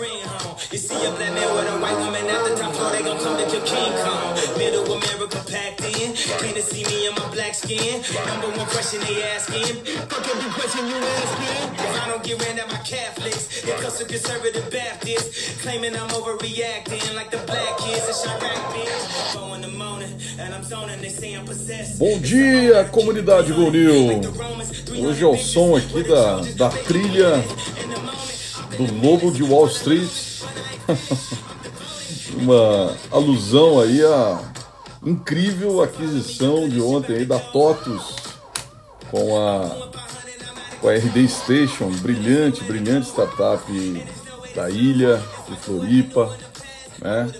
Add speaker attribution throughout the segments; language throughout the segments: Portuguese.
Speaker 1: bring home. You see a black man with a white woman at the top floor, they gon' come to kill King Kong. Middle America packed in, came to see me in my black skin. Number one question they asking, fuck every question you asking. If I don't get ran at my Catholics, it comes to conservative Baptists, claiming I'm overreacting like the black kids in Chirac, bitch. Four in the morning, they.
Speaker 2: Bom dia, comunidade Go New. Hoje é o som aqui da, da trilha do Lobo de Wall Street. Uma alusão aí à incrível aquisição de ontem aí da TOTUS com a, com a RD Station, brilhante, brilhante startup da ilha, de Floripa, né?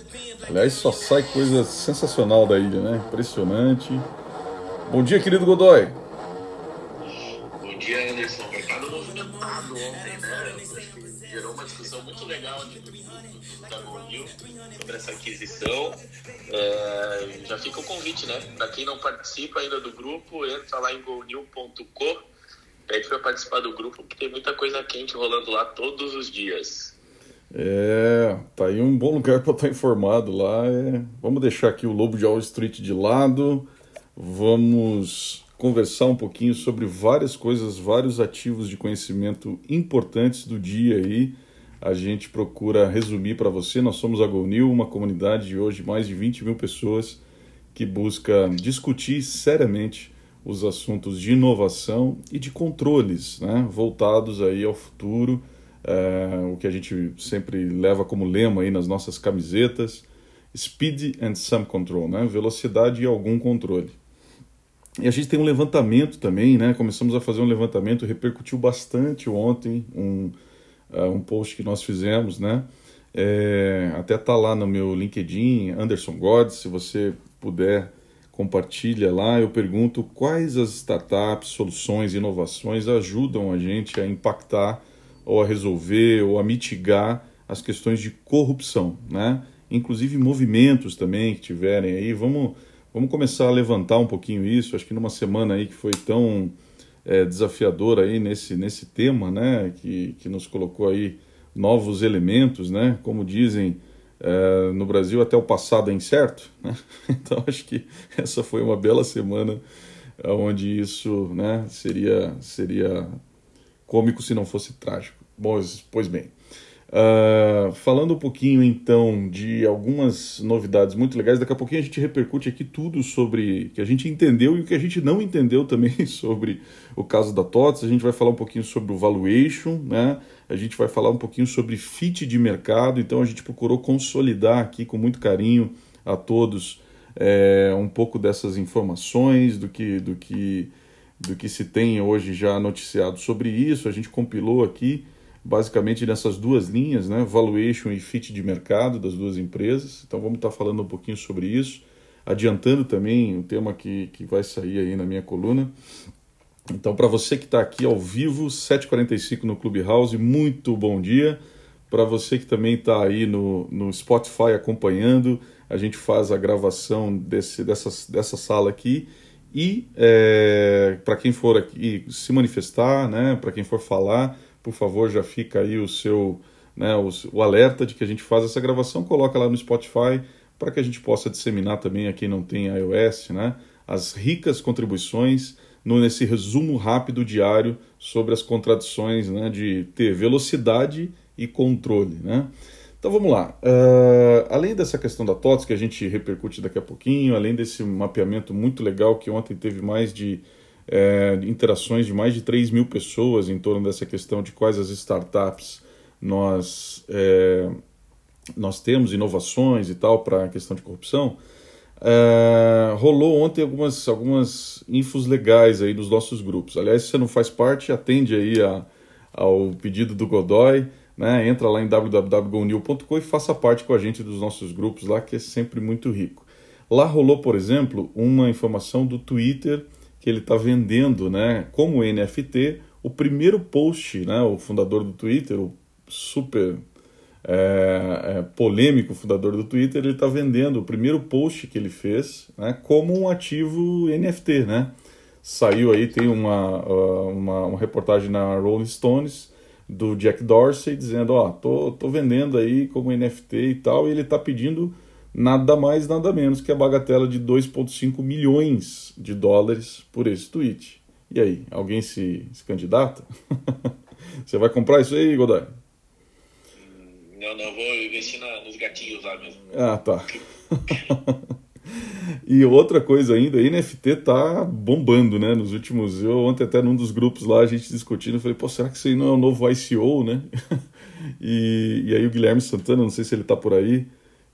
Speaker 2: Aliás, só sai coisa sensacional da ilha, né? Impressionante. Bom dia, querido Godoy.
Speaker 3: Bom dia, Anderson. Mercado movimentado ontem, né? Uma discussão muito legal aqui do da Gonil sobre essa aquisição. É, já fica o convite, né? Para quem não participa ainda do grupo, entra lá em gonil.co, pede para participar do grupo, porque tem muita coisa quente rolando lá todos os dias.
Speaker 2: É, tá aí um bom lugar para estar informado lá. É, vamos deixar aqui o Lobo de Wall Street de lado. Vamos conversar um pouquinho sobre várias coisas, vários ativos de conhecimento importantes do dia aí. A gente procura resumir para você. Nós somos a GoNew, uma comunidade de hoje mais de 20 mil pessoas que busca discutir seriamente os assuntos de inovação e de controles, né, voltados aí ao futuro é, o que a gente sempre leva como lema aí nas nossas camisetas, Speed and Some Control, né? velocidade e algum controle. E a gente tem um levantamento também, né? começamos a fazer um levantamento, repercutiu bastante ontem um, uh, um post que nós fizemos, né? É, até tá lá no meu LinkedIn, Anderson God, se você puder compartilha lá, eu pergunto quais as startups, soluções, inovações ajudam a gente a impactar ou a resolver ou a mitigar as questões de corrupção, né? Inclusive movimentos também que tiverem aí, vamos, vamos começar a levantar um pouquinho isso. Acho que numa semana aí que foi tão é, desafiadora aí nesse, nesse tema, né? Que, que nos colocou aí novos elementos, né? Como dizem é, no Brasil, até o passado é incerto, né? Então acho que essa foi uma bela semana onde isso, né? Seria seria cômico se não fosse trágico. Pois, pois bem. Uh, falando um pouquinho então de algumas novidades muito legais, daqui a pouquinho a gente repercute aqui tudo sobre que a gente entendeu e o que a gente não entendeu também sobre o caso da TOTS. A gente vai falar um pouquinho sobre o valuation, né? a gente vai falar um pouquinho sobre fit de mercado. Então a gente procurou consolidar aqui com muito carinho a todos é, um pouco dessas informações do que, do que do que se tem hoje já noticiado sobre isso. A gente compilou aqui basicamente nessas duas linhas, né, valuation e fit de mercado das duas empresas. Então vamos estar falando um pouquinho sobre isso, adiantando também o tema que, que vai sair aí na minha coluna. Então para você que está aqui ao vivo, 7h45 no Clubhouse, muito bom dia. Para você que também está aí no, no Spotify acompanhando, a gente faz a gravação desse, dessa, dessa sala aqui e é, para quem for aqui se manifestar, né, para quem for falar, por favor, já fica aí o seu né, o, o, alerta de que a gente faz essa gravação, coloca lá no Spotify para que a gente possa disseminar também a quem não tem iOS, né, as ricas contribuições no, nesse resumo rápido diário sobre as contradições né, de ter velocidade e controle, né. Então vamos lá. Uh, além dessa questão da TOTS, que a gente repercute daqui a pouquinho, além desse mapeamento muito legal que ontem teve mais de é, interações de mais de 3 mil pessoas em torno dessa questão de quais as startups nós, é, nós temos, inovações e tal para a questão de corrupção, é, rolou ontem algumas, algumas infos legais aí nos nossos grupos. Aliás, se você não faz parte, atende aí a, ao pedido do Godoy, né? Entra lá em www.gonil.com e faça parte com a gente dos nossos grupos lá, que é sempre muito rico. Lá rolou, por exemplo, uma informação do Twitter que ele está vendendo, né, como NFT, o primeiro post, né, o fundador do Twitter, o super é, é, polêmico fundador do Twitter, ele está vendendo o primeiro post que ele fez né, como um ativo NFT, né? Saiu aí, tem uma, uma, uma reportagem na Rolling Stones do Jack Dorsey dizendo, ó, oh, tô, tô vendendo aí como NFT e tal, e ele está pedindo nada mais, nada menos que a bagatela de 2,5 milhões de dólares por esse tweet. E aí, alguém se, se candidata? Você vai comprar isso aí, Godoy?
Speaker 3: Não, não, vou investir na, nos gatinhos lá mesmo.
Speaker 2: Ah, tá. e outra coisa ainda, NFT tá bombando, né? Nos últimos. Eu ontem até num dos grupos lá, a gente discutindo, eu falei, pô, será que isso aí não é o novo ICO, né? e, e aí o Guilherme Santana, não sei se ele tá por aí,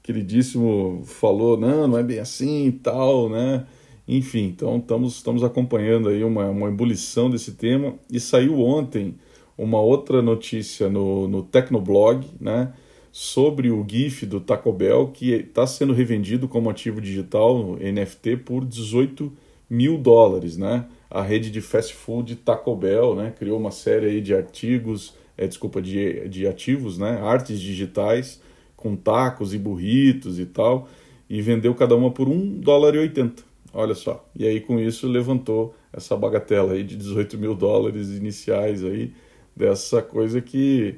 Speaker 2: queridíssimo, falou, não, não é bem assim e tal, né? Enfim, então estamos, estamos acompanhando aí uma, uma ebulição desse tema. E saiu ontem uma outra notícia no, no Tecnoblog, né, sobre o GIF do Taco Bell, que está sendo revendido como ativo digital, NFT, por 18 mil dólares, né? A rede de fast food Taco Bell, né, criou uma série aí de artigos, é, desculpa, de, de ativos, né, artes digitais, com tacos e burritos e tal, e vendeu cada uma por 1 dólar e 80. Olha só. E aí com isso levantou essa bagatela aí de 18 mil dólares iniciais aí, dessa coisa que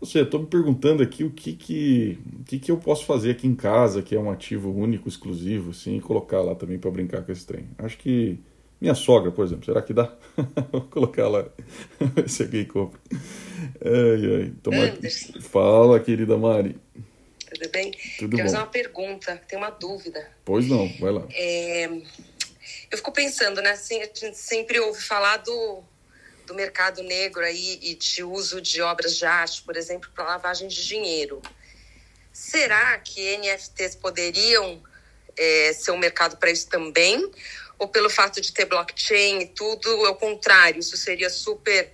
Speaker 2: eu sei, estou me perguntando aqui o que que, o que que eu posso fazer aqui em casa, que é um ativo único, exclusivo, assim, e colocar lá também para brincar com esse trem. Acho que minha sogra, por exemplo, será que dá? Vou colocar lá, esse aqui compra. Ai, ai. Fala, querida Mari.
Speaker 4: Tudo bem? Tudo Quero fazer uma pergunta, tenho uma dúvida.
Speaker 2: Pois não, vai lá.
Speaker 4: É... Eu fico pensando, né? Assim, a gente sempre ouve falar do do mercado negro aí e de uso de obras de arte, por exemplo, para lavagem de dinheiro. Será que NFTs poderiam é, ser um mercado para isso também? Ou pelo fato de ter blockchain e tudo, é o contrário, isso seria super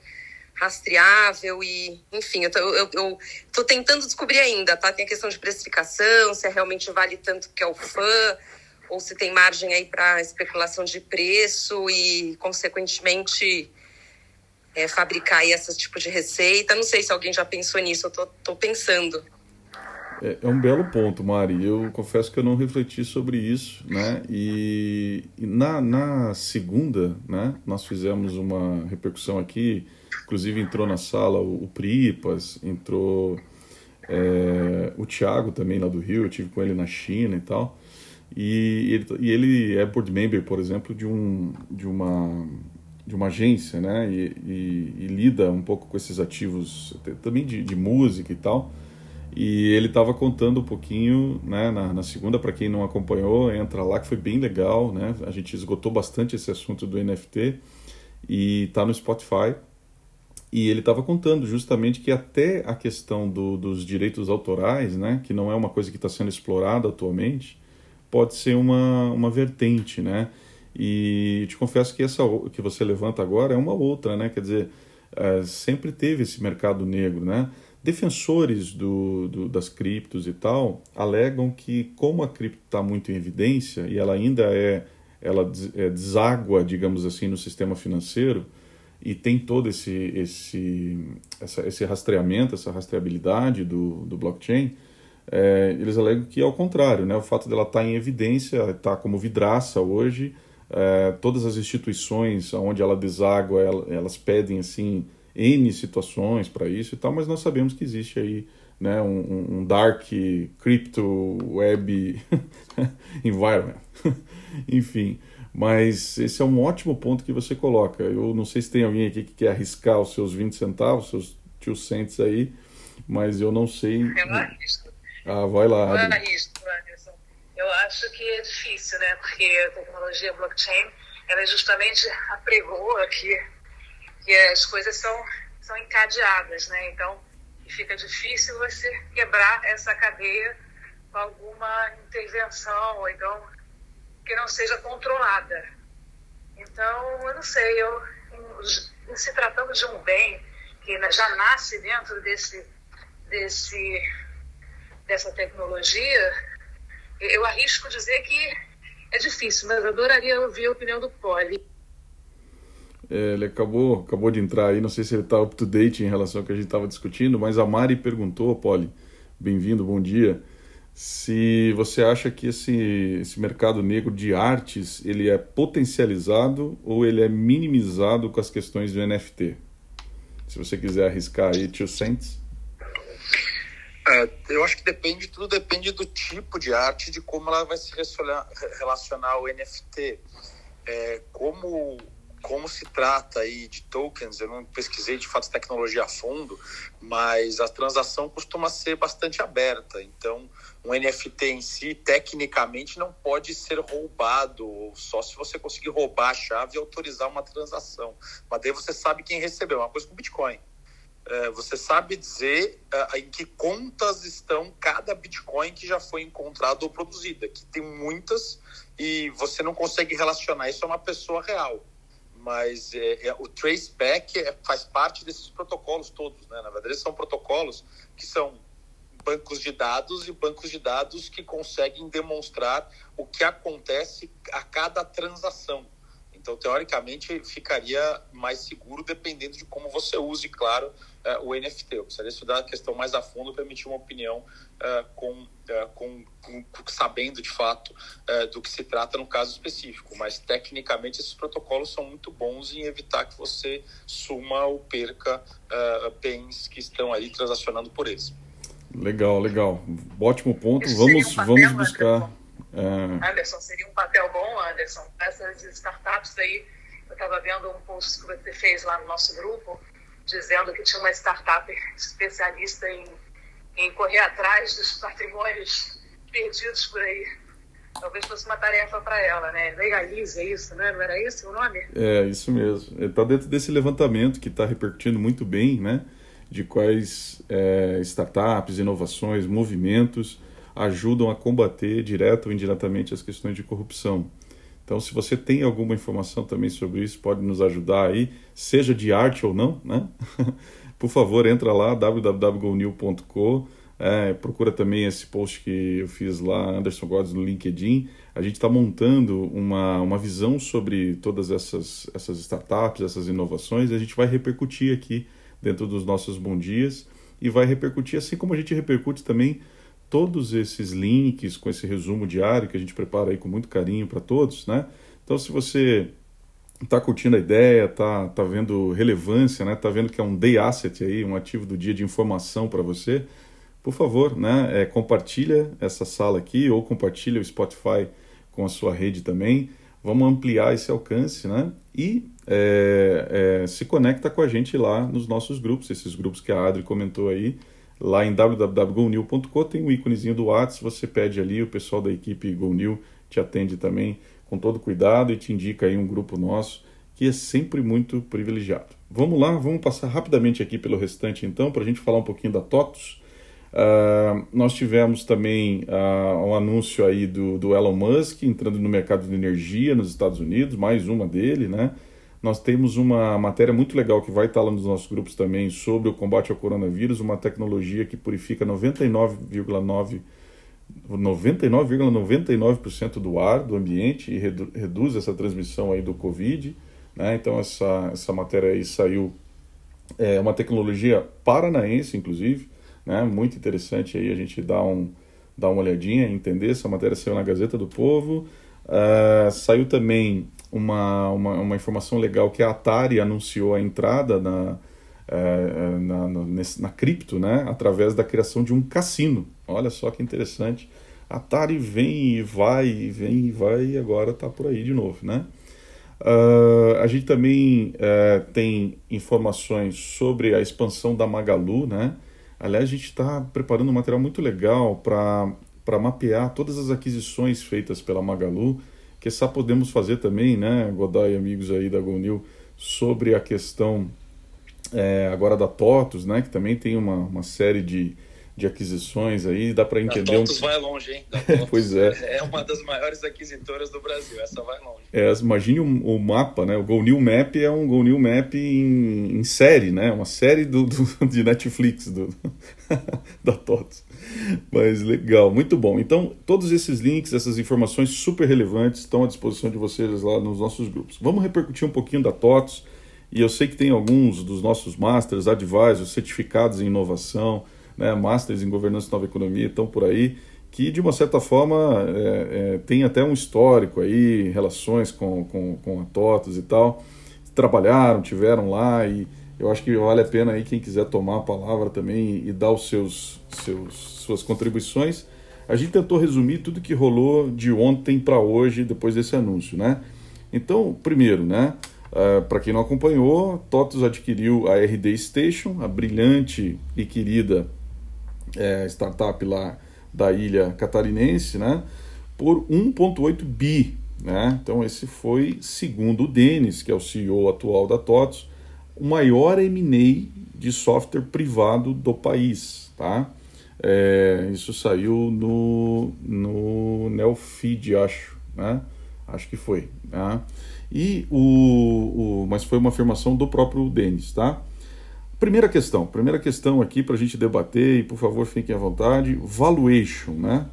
Speaker 4: rastreável e, enfim, eu tô, eu, eu tô tentando descobrir ainda, tá? Tem a questão de precificação, se é realmente vale tanto que é o fã, ou se tem margem aí para especulação de preço e, consequentemente, é, fabricar esse tipo de receita. Não sei se alguém já pensou nisso, eu tô, tô pensando.
Speaker 2: É, é, um belo ponto, Mari. Eu confesso que eu não refleti sobre isso, né? E, e na, na segunda, né, nós fizemos uma repercussão aqui, inclusive entrou na sala o, o Pripas, entrou é, o Thiago também lá do Rio, eu tive com ele na China e tal. E ele, e ele é board member, por exemplo, de, um, de uma de uma agência, né, e, e, e, lida um pouco com esses ativos também de, de música e tal. E ele estava contando um pouquinho, né, na, na segunda, para quem não acompanhou, entra lá que foi bem legal, né? A gente esgotou bastante esse assunto do NFT e está no Spotify. E ele estava contando justamente que até a questão do, dos direitos autorais, né, que não é uma coisa que está sendo explorada atualmente, pode ser uma, uma vertente, né? E te confesso que essa que você levanta agora é uma outra, né? Quer dizer, é, sempre teve esse mercado negro, né? Defensores do, do, das criptos e tal alegam que como a cripto está muito em evidência e ela ainda é ela é, deságua, digamos assim, no sistema financeiro e tem todo esse esse essa, esse rastreamento, essa rastreabilidade do, do blockchain, é, eles alegam que é o contrário, né? O fato dela estar tá em evidência, estar tá como vidraça hoje, é, todas as instituições onde ela deságua, elas pedem assim N situações para isso e tal, mas nós sabemos que existe aí né, um, um dark crypto web environment. Enfim, mas esse é um ótimo ponto que você coloca. Eu não sei se tem alguém aqui que quer arriscar os seus 20 centavos, seus tio cents aí, mas eu não sei.
Speaker 4: Eu arrisco.
Speaker 2: Ah, vai lá.
Speaker 4: Eu arrisco, Anderson. Eu acho que é difícil, né? Porque a tecnologia blockchain, ela justamente apregou que, que as coisas são, são encadeadas, né? Então, fica difícil você quebrar essa cadeia com alguma intervenção, ou então que não seja controlada. Então, eu não sei, eu, em, em se tratando de um bem que já nasce dentro desse, desse, dessa tecnologia, eu arrisco dizer que é difícil, mas adoraria ouvir a opinião do Poli.
Speaker 2: É, ele acabou, acabou de entrar aí, não sei se ele está up to date em relação ao que a gente estava discutindo, mas a Mari perguntou, Poli, bem-vindo, bom dia, se você acha que esse, esse mercado negro de artes ele é potencializado ou ele é minimizado com as questões do NFT. Se você quiser arriscar aí, tio Cents.
Speaker 5: É, eu acho que depende, tudo depende do tipo de arte, de como ela vai se relacionar ao NFT. É, como como se trata aí de tokens, eu não pesquisei de fato tecnologia a fundo, mas a transação costuma ser bastante aberta. Então, um NFT em si, tecnicamente, não pode ser roubado, só se você conseguir roubar a chave e autorizar uma transação. Mas daí você sabe quem recebeu, é uma coisa com Bitcoin. É, você sabe dizer uh, em que contas estão cada Bitcoin que já foi encontrado ou produzido. Aqui tem muitas e você não consegue relacionar isso a uma pessoa real mas é, é, o traceback é, faz parte desses protocolos todos, né? Na verdade, são protocolos que são bancos de dados e bancos de dados que conseguem demonstrar o que acontece a cada transação. Então, teoricamente, ficaria mais seguro dependendo de como você use, claro, uh, o NFT. Eu precisaria estudar a questão mais a fundo para emitir uma opinião uh, com, uh, com, com, sabendo de fato do que se trata no caso específico. Mas, tecnicamente, esses protocolos são muito bons em evitar que você suma ou perca bens que estão ali transacionando por eles.
Speaker 2: Legal, legal. Ótimo ponto. vamos, um vamos buscar.
Speaker 6: É... Anderson, seria um papel bom, Anderson, essas startups aí. Eu estava vendo um post que você fez lá no nosso grupo, dizendo que tinha uma startup especialista em, em correr atrás dos patrimônios perdidos por aí. Talvez fosse uma tarefa para ela, né? Legalize isso, né? Não era isso o nome?
Speaker 2: É, isso mesmo. Está dentro desse levantamento que está repercutindo muito bem, né? De quais é, startups, inovações, movimentos ajudam a combater direta ou indiretamente as questões de corrupção. Então, se você tem alguma informação também sobre isso, pode nos ajudar aí, seja de arte ou não, né? Por favor, entra lá, www.gonil.com, é, procura também esse post que eu fiz lá, Anderson Godes, no LinkedIn. A gente está montando uma, uma visão sobre todas essas, essas startups, essas inovações, e a gente vai repercutir aqui dentro dos nossos bom dias, e vai repercutir assim como a gente repercute também todos esses links com esse resumo diário que a gente prepara aí com muito carinho para todos, né? Então, se você está curtindo a ideia, está tá vendo relevância, né? Tá vendo que é um day asset aí, um ativo do dia de informação para você, por favor, né? É, compartilha essa sala aqui ou compartilha o Spotify com a sua rede também. Vamos ampliar esse alcance, né? E é, é, se conecta com a gente lá nos nossos grupos, esses grupos que a Adri comentou aí, Lá em www.gonil.com tem um íconezinho do WhatsApp, você pede ali, o pessoal da equipe GoNil te atende também com todo cuidado e te indica aí um grupo nosso que é sempre muito privilegiado. Vamos lá, vamos passar rapidamente aqui pelo restante então, para a gente falar um pouquinho da TOTUS. Uh, nós tivemos também uh, um anúncio aí do, do Elon Musk entrando no mercado de energia nos Estados Unidos, mais uma dele, né? Nós temos uma matéria muito legal que vai estar lá nos nossos grupos também sobre o combate ao coronavírus, uma tecnologia que purifica 99,9 99,99% do ar do ambiente e redu reduz essa transmissão aí do Covid. Né? Então essa, essa matéria aí saiu, é uma tecnologia paranaense, inclusive, né? muito interessante aí a gente dar, um, dar uma olhadinha, entender. Essa matéria saiu na Gazeta do Povo. Uh, saiu também uma, uma, uma, informação legal que a Atari anunciou a entrada na, é, na, na, nesse, na cripto, né, através da criação de um cassino. Olha só que interessante. Atari vem e vai, e vem e vai, e agora está por aí de novo, né? Uh, a gente também uh, tem informações sobre a expansão da Magalu, né? Aliás, a gente está preparando um material muito legal para mapear todas as aquisições feitas pela Magalu que só podemos fazer também, né, Godoy e amigos aí da Gonil, sobre a questão é, agora da TOTUS, né, que também tem uma, uma série de, de aquisições aí, dá para entender... A
Speaker 5: TOTUS um... vai longe, hein?
Speaker 2: pois
Speaker 5: é. É uma das maiores aquisitoras do Brasil, essa vai longe.
Speaker 2: É, imagine o, o mapa, né, o Go New Map é um Go New Map em, em série, né, uma série do, do de Netflix do, da TOTUS. Mas legal, muito bom. Então, todos esses links, essas informações super relevantes estão à disposição de vocês lá nos nossos grupos. Vamos repercutir um pouquinho da TOTS. E eu sei que tem alguns dos nossos masters, advisors, certificados em inovação, né, masters em governança e nova economia, estão por aí, que de uma certa forma é, é, tem até um histórico aí, relações com, com, com a TOTS e tal. Trabalharam, tiveram lá e Eu acho que vale a pena aí quem quiser tomar a palavra também e dar os seus, seus suas contribuições. A gente tentou resumir tudo que rolou de ontem para hoje depois desse anúncio, né? Então, primeiro, né? Uh, ah, para quem não acompanhou, TOTUS adquiriu a RD Station, a brilhante e querida é, startup lá da ilha catarinense, né? Por 1,8 bi. Né? Então, esse foi, segundo o Denis, que é o CEO atual da TOTUS, o maior M&A de software privado do país, tá? É, isso saiu no, no Neofeed, acho, né? Acho que foi, né? E o, o, mas foi uma afirmação do próprio Denis, tá? Primeira questão, primeira questão aqui para a gente debater e por favor fiquem à vontade, valuation, né?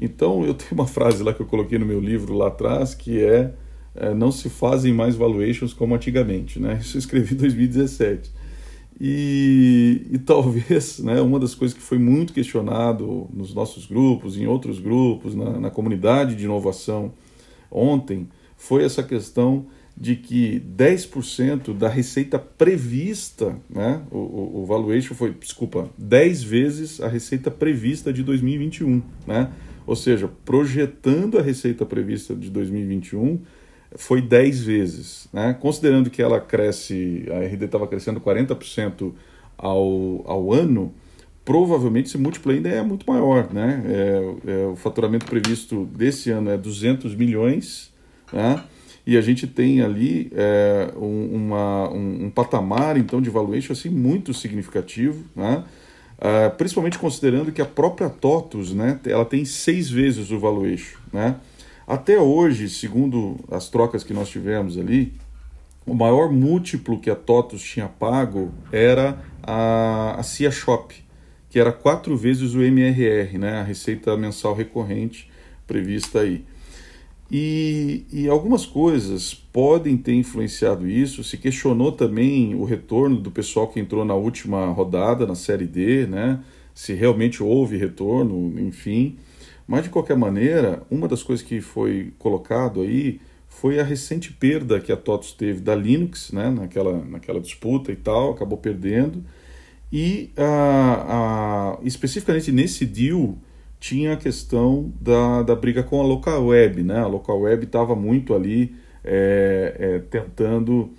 Speaker 2: Então eu tenho uma frase lá que eu coloquei no meu livro lá atrás que é é, não se fazem mais valuations como antigamente. Né? Isso eu escrevi em 2017. E, e talvez né, uma das coisas que foi muito questionado nos nossos grupos, em outros grupos, na, na comunidade de inovação ontem, foi essa questão de que 10% da receita prevista, né, o, o, o, valuation foi, desculpa, 10 vezes a receita prevista de 2021, né? Ou seja, projetando a receita prevista de 2021, foi 10 vezes. Né? Considerando que ela cresce, a RD estava crescendo 40% ao, ao ano, provavelmente esse múltiplo ainda é muito maior. Né? É, é, o faturamento previsto desse ano é 200 milhões, né? E a gente tem ali é, um, uma, um, um, patamar então de valuation assim, muito significativo, né? Uh, principalmente considerando que a própria TOTUS né, ela tem seis vezes o valuation. Né? Até hoje, segundo as trocas que nós tivemos ali, o maior múltiplo que a TOTUS tinha pago era a, a CIA Shop, que era quatro vezes o MRR, né, a receita mensal recorrente prevista aí. E, e, algumas coisas podem ter influenciado isso. Se questionou também o retorno do pessoal que entrou na última rodada, na Série D, né? se realmente houve retorno, enfim. Mas, de qualquer maneira, uma das coisas que foi colocado aí foi a recente perda que a TOTOS teve da Linux, né, naquela, naquela disputa e tal, acabou perdendo. E a, especificamente nesse deal tinha a questão da, da briga com a local web. Né? A local web estava muito ali é, é, tentando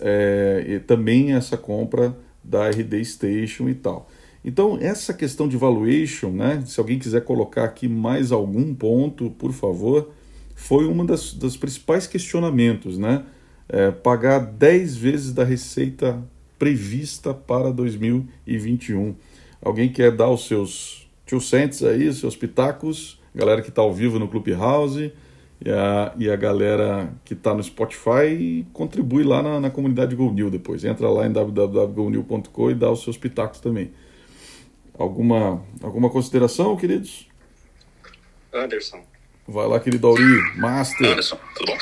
Speaker 2: é, também essa compra da RD Station e tal. Então, essa questão de valuation, né, se alguém quiser colocar aqui mais algum ponto, por favor, foi uma das, das principais questionamentos, né? É, pagar 10 vezes da receita prevista para 2021. Alguém quer dar os seus two cents aí, seus pitacos? Galera que está ao vivo no Clubhouse e a, e a galera que está no Spotify contribui lá na, na comunidade GoNew depois. Entra lá em www.gonew.com e dá os seus pitacos também. Alguma, alguma consideração, queridos?
Speaker 3: Anderson.
Speaker 2: Vai lá, querido Auri, Master.
Speaker 3: Anderson, tudo bom?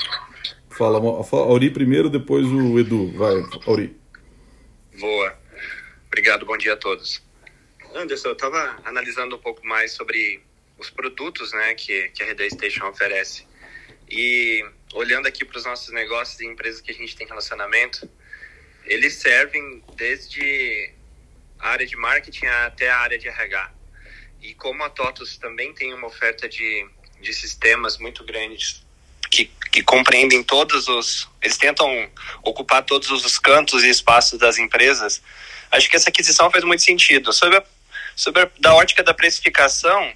Speaker 2: Fala, fala Auri primeiro, depois o Edu. Vai, Auri.
Speaker 3: Boa. Obrigado, bom dia a todos. Anderson, eu estava analisando um pouco mais sobre os produtos né, que, que a Rede Station oferece. E olhando aqui para os nossos negócios e empresas que a gente tem relacionamento, eles servem desde a área de marketing até a área de RH. E como a TOTUS também tem uma oferta de, de sistemas muito grandes que, que compreendem todos os. Eles tentam ocupar todos os cantos e espaços das empresas, acho que essa aquisição faz muito sentido. Sobre a, sobre a, da ótica da precificação,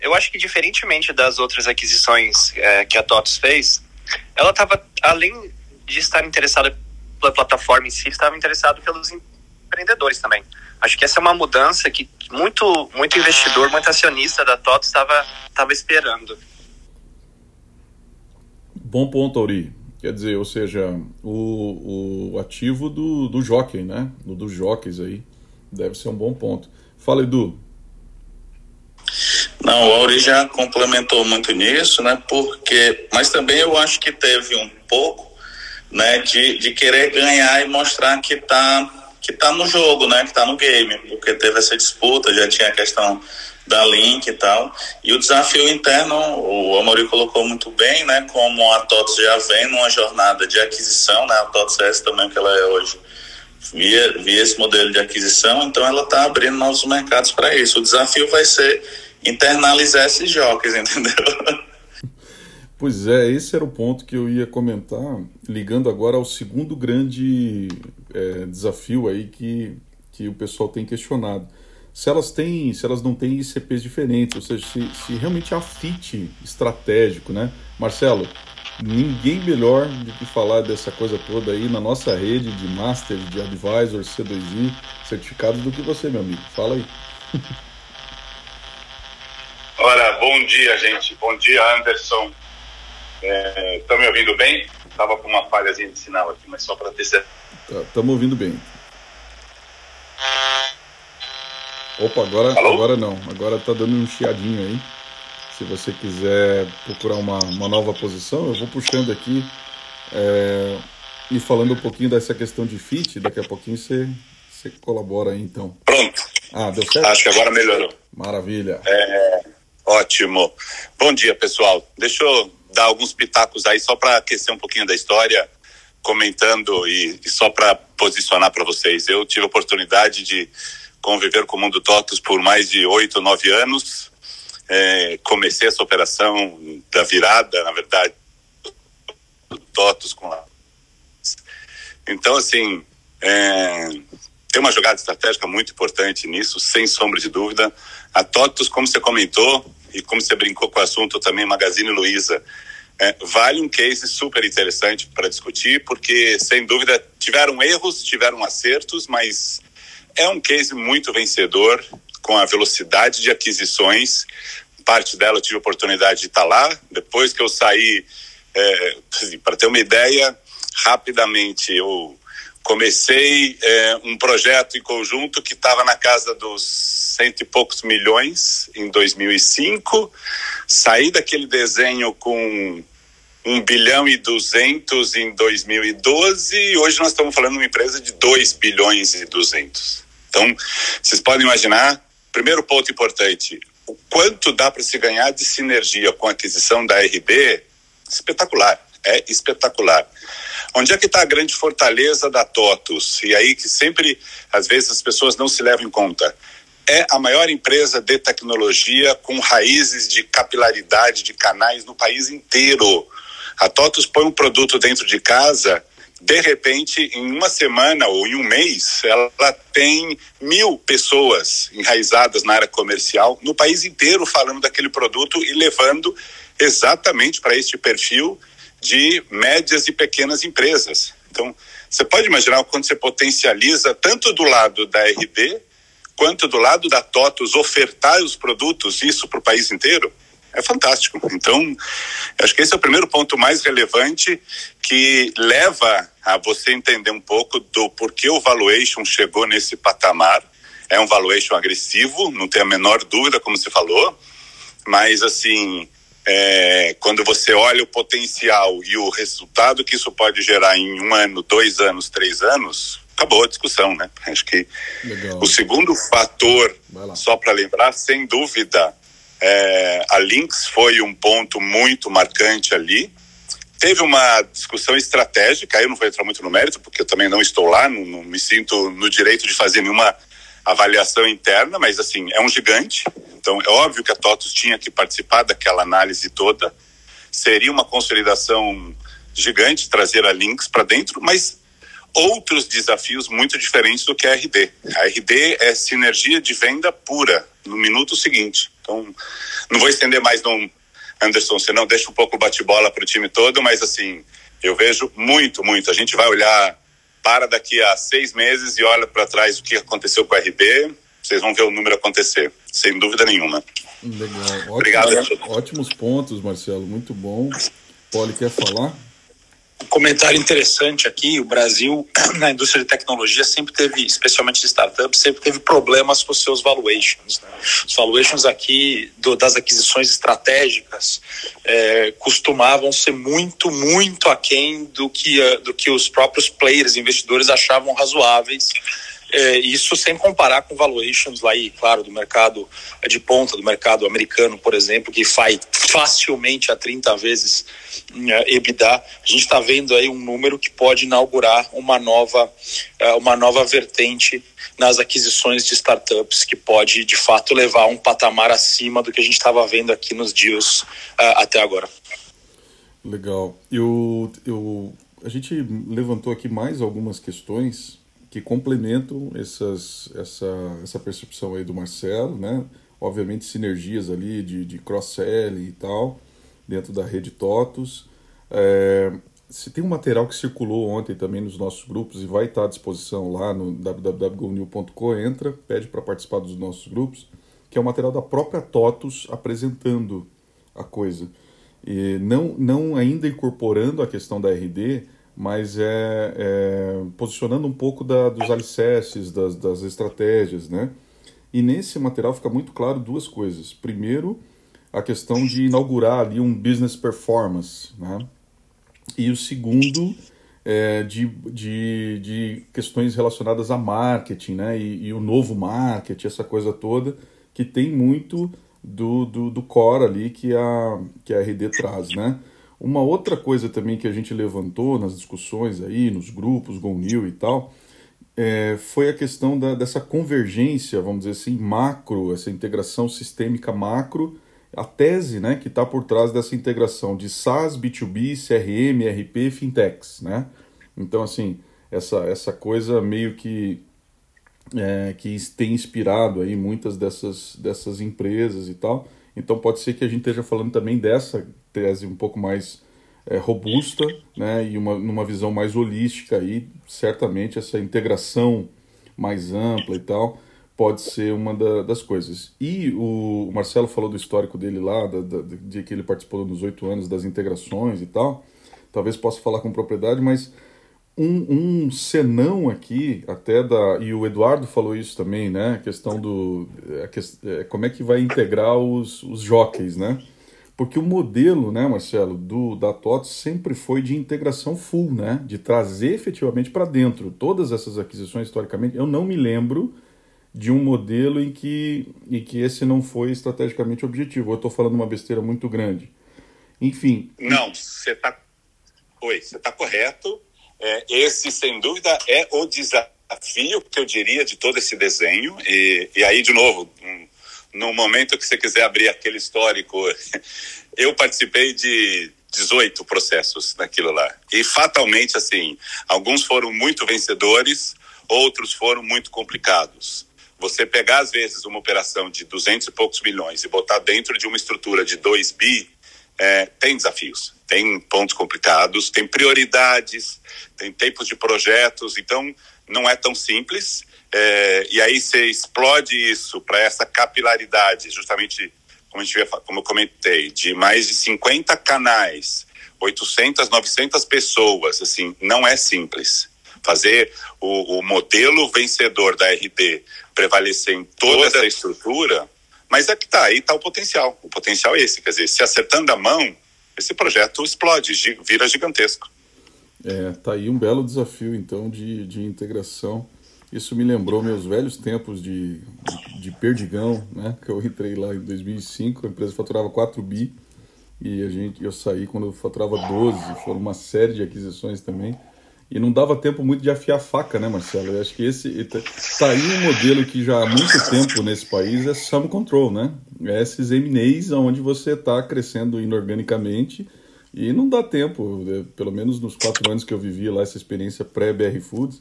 Speaker 3: eu acho que diferentemente das outras aquisições é, que a TOTUS fez, ela estava, além de estar interessada pela plataforma em si, estava interessada pelos empreendedores também. Acho que essa é uma mudança que muito, muito investidor, muito acionista da TOTO estava estava esperando.
Speaker 2: Bom ponto, Auri. Quer dizer, ou seja, o, o ativo do, do jockey, né? Do, dos jockeys aí. Deve ser um bom ponto. Fala, Edu.
Speaker 7: Não, o Auri já complementou muito nisso, né? Porque, mas também eu acho que teve um pouco, né, de, de querer ganhar e mostrar que está que está no jogo, né? Que está no game, porque teve essa disputa, já tinha a questão da Link e tal. E o desafio interno, o Amori colocou muito bem, né? Como a TOTS já vem numa jornada de aquisição, né? A TOTS S também que ela é hoje. Via, via esse modelo de aquisição, então ela está abrindo novos mercados para isso. O desafio vai ser internalizar esses jogos, entendeu?
Speaker 2: Pois é, esse era o ponto que eu ia comentar, ligando agora ao segundo grande é, desafio aí que, que o pessoal tem questionado. Se elas têm, se elas não têm ICPs diferentes, ou seja, se, se realmente há fit estratégico, né? Marcelo, ninguém melhor do que falar dessa coisa toda aí na nossa rede de Master, de Advisor, C2I, certificados do que você, meu amigo. Fala aí.
Speaker 8: Ora, bom dia, gente. Bom dia, Anderson. Estão é, me ouvindo bem? Estava com uma falhazinha de sinal aqui, mas só para ter certeza.
Speaker 2: Estamos tá, ouvindo bem. Opa, agora, agora não. Agora tá dando um chiadinho aí. Se você quiser procurar uma, uma nova posição, eu vou puxando aqui é, e falando um pouquinho dessa questão de fit. Daqui a pouquinho você, você colabora aí, então.
Speaker 8: Pronto.
Speaker 2: Ah, deu certo?
Speaker 8: Acho que agora melhorou.
Speaker 2: Maravilha.
Speaker 8: É, ótimo. Bom dia, pessoal. Deixa eu dar alguns pitacos aí só para aquecer um pouquinho da história, comentando e, e só para posicionar para vocês. Eu tive a oportunidade de conviver com o Mundo TOTUS por mais de oito, nove anos. É, comecei essa operação da virada, na verdade, TOTUS com a... Então, assim, é, tem uma jogada estratégica muito importante nisso, sem sombra de dúvida. A TOTUS, como você comentou, e como você brincou com o assunto também, Magazine Luiza, é, vale um case super interessante para discutir, porque, sem dúvida, tiveram erros, tiveram acertos, mas é um case muito vencedor, com a velocidade de aquisições. Parte dela eu tive a oportunidade de estar lá. Depois que eu saí, é, assim, para ter uma ideia, rapidamente eu comecei é, um projeto em conjunto que estava na casa dos cento e poucos milhões em 2005. Saí daquele desenho com um bilhão e duzentos em 2012 e hoje nós estamos falando de uma empresa de 2 bilhões e duzentos. Então, vocês podem imaginar, primeiro ponto importante, o quanto dá para se ganhar de sinergia com a aquisição da RB, espetacular, é espetacular. Onde é que está a grande fortaleza da TOTUS? E aí que sempre, às vezes, as pessoas não se levam em conta. É a maior empresa de tecnologia com raízes de capilaridade de canais no país inteiro. A TOTUS põe um produto dentro de casa, de repente, em uma semana ou em um mês, ela tem mil pessoas enraizadas na área comercial no país inteiro falando daquele produto e levando exatamente para este perfil de médias e pequenas empresas. Então, você pode imaginar quando você potencializa tanto do lado da RD quanto do lado da TOTUS ofertar os produtos, isso para o país inteiro, é fantástico. Então, acho que esse é o primeiro ponto mais relevante que leva a você entender um pouco do porquê o valuation chegou nesse patamar. É um valuation agressivo, não tem a menor dúvida, como você falou, mas assim, é, quando você olha o potencial e o resultado que isso pode gerar em um ano, dois anos, três anos, acabou a discussão, né? Acho que Legal. o segundo fator, só para lembrar, sem dúvida, é, a Lynx foi um ponto muito marcante ali. Teve uma discussão estratégica, eu não vou entrar muito no mérito, porque eu também não estou lá, não, não me sinto no direito de fazer nenhuma avaliação interna, mas assim, é um gigante, então é óbvio que a TOTUS tinha que participar daquela análise toda. Seria uma consolidação gigante trazer a Lynx para dentro, mas outros desafios muito diferentes do que a RD. A RD é sinergia de venda pura no minuto seguinte. Então, não vou estender mais no Anderson, senão deixa um pouco o bate-bola para o time todo, mas assim, eu vejo muito, muito. A gente vai olhar para daqui a seis meses e olha para trás o que aconteceu com a RB, vocês vão ver o número acontecer, sem dúvida nenhuma.
Speaker 2: Legal. Obrigado. Ótimos pontos, Marcelo, muito bom. Poli, quer falar?
Speaker 5: Comentário interessante aqui, o Brasil, na indústria de tecnologia, sempre teve, especialmente startups, sempre teve problemas com seus valuations. Né? Os valuations aqui do, das aquisições estratégicas é, costumavam ser muito, muito aquém do que, do que os próprios players, investidores achavam razoáveis é, isso sem comparar com valuations lá, e, claro, do mercado de ponta, do mercado americano, por exemplo, que faz,
Speaker 9: facilmente a 30 vezes é, EBITDA, a gente está vendo aí um número que pode inaugurar uma nova, é, uma nova vertente nas aquisições de startups, que pode de fato levar um patamar acima do que a gente estava vendo aqui nos deals uh, até agora.
Speaker 2: Legal. Eu, eu, a gente levantou aqui mais algumas questões que complementam essas, essa, essa percepção aí do Marcelo, né? Obviamente sinergias ali de, de cross-selling e tal, dentro da rede TOTUS. É, se tem um material que circulou ontem também nos nossos grupos e vai estar à disposição lá no www.gonil.com, entra, pede para participar dos nossos grupos, que é o material da própria TOTUS apresentando a coisa. E não, não ainda incorporando a questão da RD, mas é, é posicionando um pouco da, dos alicerces, das, das estratégias, né? E nesse material fica muito claro duas coisas. Primeiro, a questão de inaugurar ali um business performance, né? E o segundo, é, de, de, de questões relacionadas a marketing, né? E, e, o novo marketing, essa coisa toda, que tem muito do, do, do core ali que a, que a RD traz, né? Uma outra coisa também que a gente levantou nas discussões aí, nos grupos, GoNew e tal, é, foi a questão da, dessa convergência, vamos dizer assim, macro, essa integração sistêmica macro, a tese né, que está por trás dessa integração de SaaS, B2B, CRM, RP, fintechs. Né? Então, assim, essa, essa coisa meio que, é, que tem inspirado aí muitas dessas, dessas empresas e tal. Então, pode ser que a gente esteja falando também dessa tese um pouco mais é, robusta né, e uma, numa visão mais holística aí, certamente essa integração mais ampla e tal pode ser uma da, das coisas. E o, o, Marcelo falou do histórico dele lá, da, da, de que ele participou nos oito anos das integrações e tal. Talvez possa falar com propriedade, mas um, um senão aqui, até da. E o Eduardo falou isso também, né? A questão do. A, é, como é que vai integrar os, os jockeys, né? Porque o modelo, né, Marcelo, do da TOTS sempre foi de integração full, né? De trazer efetivamente para dentro. Todas essas aquisições, historicamente, eu não me lembro de um modelo em que, em que esse não foi estrategicamente objetivo. Eu estou falando uma besteira muito grande. Enfim.
Speaker 8: Não, você está. Oi, você está correto. É, esse, sem dúvida, é o desafio que eu diria de todo esse desenho. E, e aí, de novo, um, no momento que você quiser abrir aquele histórico, eu participei de 18 processos naquilo lá. E fatalmente, assim, alguns foram muito vencedores, outros foram muito complicados. Você pegar, às vezes, uma operação de 200 e poucos milhões e botar dentro de uma estrutura de 2 bi, é, tem desafios, tem pontos complicados, tem prioridades, tem tempos de projetos, então não é tão simples. É, e aí você explode isso para essa capilaridade, justamente como, a gente, como eu comentei, de mais de 50 canais, 800, 900 pessoas, assim, não é simples. Fazer o, o modelo vencedor da RD prevalecer em toda essa estrutura, mas é que tá, aí está o potencial. O potencial é esse, quer dizer, se acertando a mão, esse projeto explode, vira gigantesco.
Speaker 2: É, tá aí um belo desafio, então, de, de integração isso me lembrou meus velhos tempos de, de, Perdigão, né? Que eu entrei lá em 2005, a empresa faturava 4 bi e a gente, eu saí quando eu faturava 12. Foram uma série de aquisições também. E não dava tempo muito de afiar a faca, né, Marcelo? Eu acho que esse tá, tá aí um modelo que já há muito tempo nesse país é sum control, né? É esses M&As onde você está crescendo inorganicamente e não dá tempo, né? pelo menos nos quatro anos que eu vivi lá, essa experiência pré-BR Foods,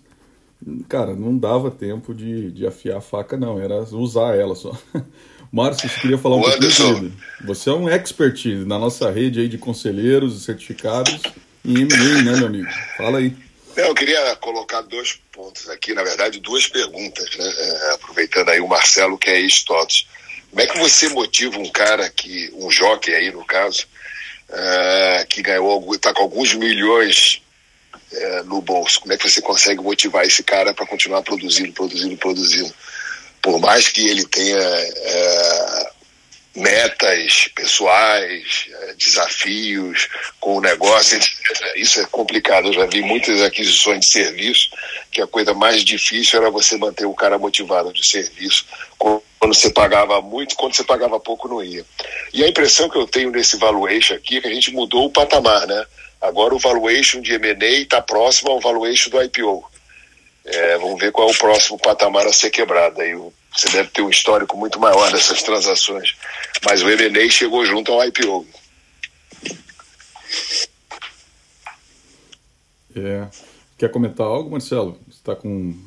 Speaker 2: Cara, não dava tempo de, de afiar a faca, não, era usar ela só. Márcio, você queria falar um pouquinho sobre. Você é um expert na nossa rede aí de conselheiros e certificados em M&A, né, meu amigo? Fala aí.
Speaker 10: Eu queria colocar dois pontos aqui, na verdade, duas perguntas, né? É, aproveitando aí o Marcelo, que é ex-TOTS. Como é que você motiva um cara que, um jockey aí no caso, é, que ganhou, está com alguns milhões é, no bolso? Como é que você consegue motivar esse cara para continuar produzindo, produzindo, produzindo? Por mais que ele tenha é, metas pessoais, é, desafios com o negócio, isso é complicado. Eu já vi muitas aquisições de serviço que a coisa mais difícil era você manter o cara motivado de serviço Quando você pagava muito, quando você pagava pouco, não ia. E a impressão que eu tenho nesse valuation aqui é que a gente mudou o patamar, né? Agora o valuation de M&A está próximo ao valuation do IPO. É, vamos ver qual é o próximo patamar a ser quebrado. Aí você deve ter um histórico muito maior dessas transações. Mas o M&A chegou junto ao IPO.
Speaker 2: É. Quer comentar algo, Marcelo? Você está com.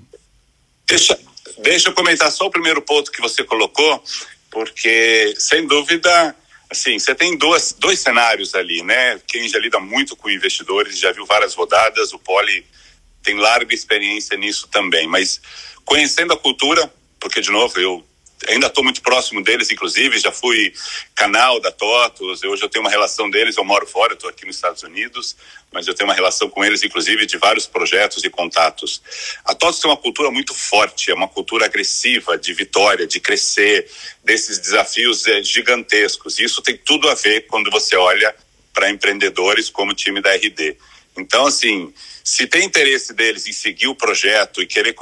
Speaker 8: Deixa, deixa eu comentar só o primeiro ponto que você colocou, porque, sem dúvida, assim, você tem duas, dois cenários ali, né? Quem já lida muito com investidores, já viu várias rodadas, o Poli tem larga experiência nisso também, mas conhecendo a cultura, porque, de novo, eu ainda estou muito próximo deles, inclusive, já fui canal da TOTOS, hoje eu tenho uma relação deles, eu moro fora, estou aqui nos Estados Unidos, mas eu tenho uma relação com eles, inclusive, de vários projetos e contatos. A TOTOS tem uma cultura muito forte, é uma cultura agressiva, de vitória, de crescer, desses desafios é, gigantescos. Isso tem tudo a ver quando você olha para empreendedores como o time da RD. Então, assim, se tem interesse deles em seguir o projeto e querer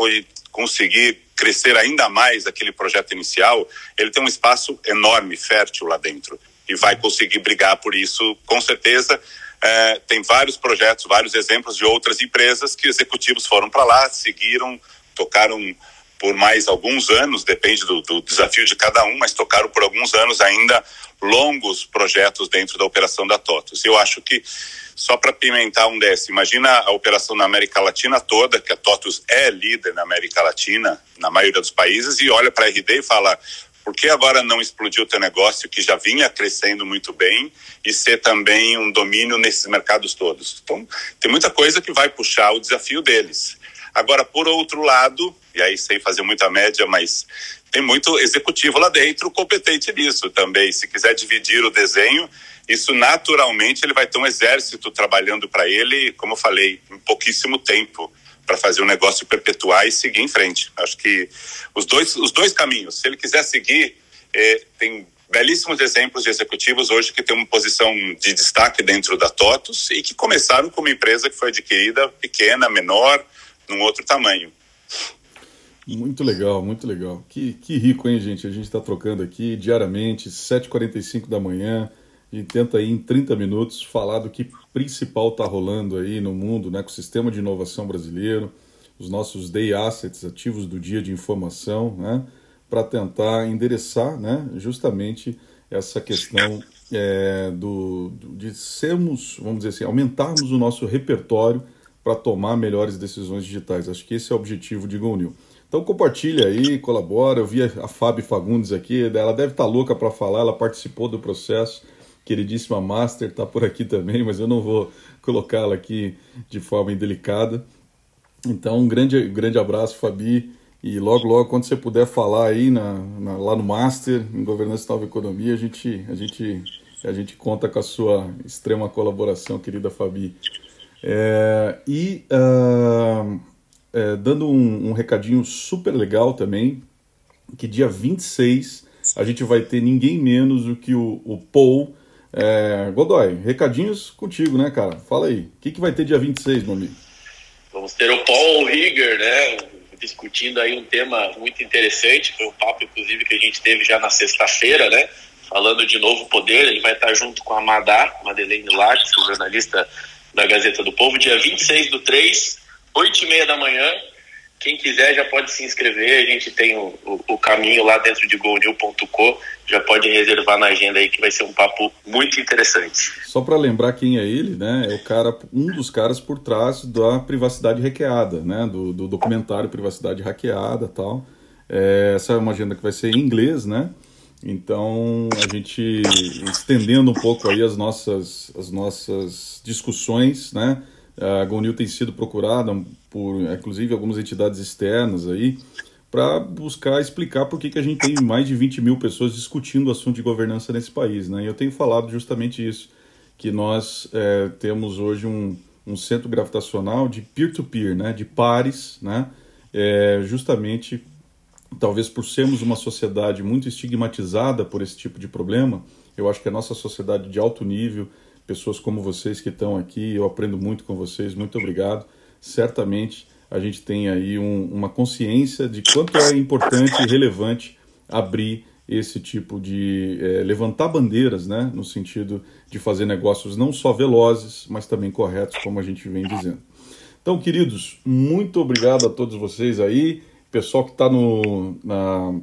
Speaker 8: conseguir crescer ainda mais aquele projeto inicial, ele tem um espaço enorme, fértil lá dentro e vai conseguir brigar por isso, com certeza. É, tem vários projetos, vários exemplos de outras empresas que executivos foram para lá, seguiram, tocaram por mais alguns anos, depende do, do, desafio de cada um, mas tocaram por alguns anos ainda longos projetos dentro da operação da TOTOS. Eu acho que só para pimentar um desse, imagina a operação na América Latina toda, que a TOTUS é líder na América Latina, na maioria dos países, e olha para a RD e fala: por que agora não explodiu o teu negócio que já vinha crescendo muito bem e ser também um domínio nesses mercados todos? Então, tem muita coisa que vai puxar o desafio deles. Agora, por outro lado, e aí sem fazer muita média, mas tem muito executivo lá dentro competente nisso também. Se quiser dividir o desenho, isso naturalmente ele vai ter um exército trabalhando para ele, como eu falei, em pouquíssimo tempo para fazer o negócio perpetuar e seguir em frente. Acho que os dois, os dois caminhos, se ele quiser seguir, eh, tem belíssimos exemplos de executivos hoje que têm uma posição de destaque dentro da TOTUS e que começaram com uma empresa que foi adquirida pequena, menor, num outro tamanho.
Speaker 2: Muito legal, muito legal. Que, que rico, hein, gente? A gente está trocando aqui diariamente, 7h45 da manhã e tenta aí em 30 minutos falar do que principal está rolando aí no mundo, né, com o sistema de inovação brasileiro, os nossos day assets, ativos do dia de informação, né, para tentar endereçar, né, justamente essa questão é, do, de sermos, vamos dizer assim, aumentarmos o nosso repertório para tomar melhores decisões digitais. Acho que esse é o objetivo de GoNew. Então compartilha aí, colabora. Eu vi a Fábio Fagundes aqui, ela deve estar tá louca para falar, ela participou do processo queridíssima Master está por aqui também, mas eu não vou colocá-la aqui de forma indelicada. Então, um grande, grande abraço, Fabi. E logo, logo, quando você puder falar aí na, na, lá no Master, em Governança e Nova Economia, a gente, a, gente, a gente conta com a sua extrema colaboração, querida Fabi. É, e uh, é, dando um, um recadinho super legal também, que dia 26 a gente vai ter ninguém menos do que o, o Paul é, Godoy, recadinhos contigo, né, cara? Fala aí, o que, que vai ter dia 26, meu amigo?
Speaker 3: Vamos ter o Paul Rieger, né, discutindo aí um tema muito interessante, foi um papo, inclusive, que a gente teve já na sexta-feira, né, falando de novo poder, ele vai estar junto com a Madá, Madeleine Lattes, jornalista da Gazeta do Povo, dia 26 do 3, 8 e meia da manhã, quem quiser já pode se inscrever, a gente tem o, o, o caminho lá dentro de golnew.com, já pode reservar na agenda aí que vai ser um papo muito interessante.
Speaker 2: Só para lembrar quem é ele, né? É o cara, um dos caras por trás da privacidade hackeada, né? Do, do documentário Privacidade Hackeada, tal. É, essa é uma agenda que vai ser em inglês, né? Então a gente estendendo um pouco aí as nossas as nossas discussões, né? A GoNew tem sido procurada por, inclusive, algumas entidades externas aí, para buscar explicar por que, que a gente tem mais de 20 mil pessoas discutindo o assunto de governança nesse país. Né? E eu tenho falado justamente isso, que nós é, temos hoje um, um centro gravitacional de peer-to-peer, -peer, né? de pares, né? É, justamente, talvez por sermos uma sociedade muito estigmatizada por esse tipo de problema, eu acho que a nossa sociedade de alto nível, pessoas como vocês que estão aqui, eu aprendo muito com vocês, muito obrigado. Certamente a gente tem aí um, uma consciência de quanto é importante e relevante abrir esse tipo de é, levantar bandeiras, né, no sentido de fazer negócios não só velozes, mas também corretos, como a gente vem dizendo. Então, queridos, muito obrigado a todos vocês aí, pessoal que está no, uh,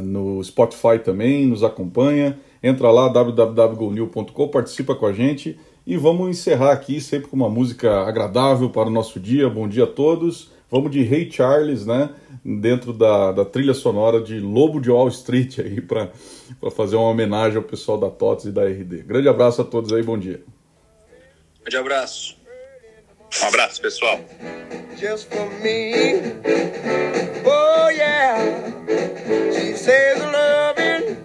Speaker 2: no Spotify também, nos acompanha. Entra lá, www.gonil.com, participa com a gente e vamos encerrar aqui sempre com uma música agradável para o nosso dia. Bom dia a todos. Vamos de Ray Charles, né? Dentro da, da trilha sonora de Lobo de Wall Street aí para fazer uma homenagem ao pessoal da TOTS e da RD. Grande abraço a todos aí, bom dia.
Speaker 9: Grande abraço.
Speaker 8: Um abraço, pessoal.
Speaker 1: Just for me. Oh yeah. She says loving.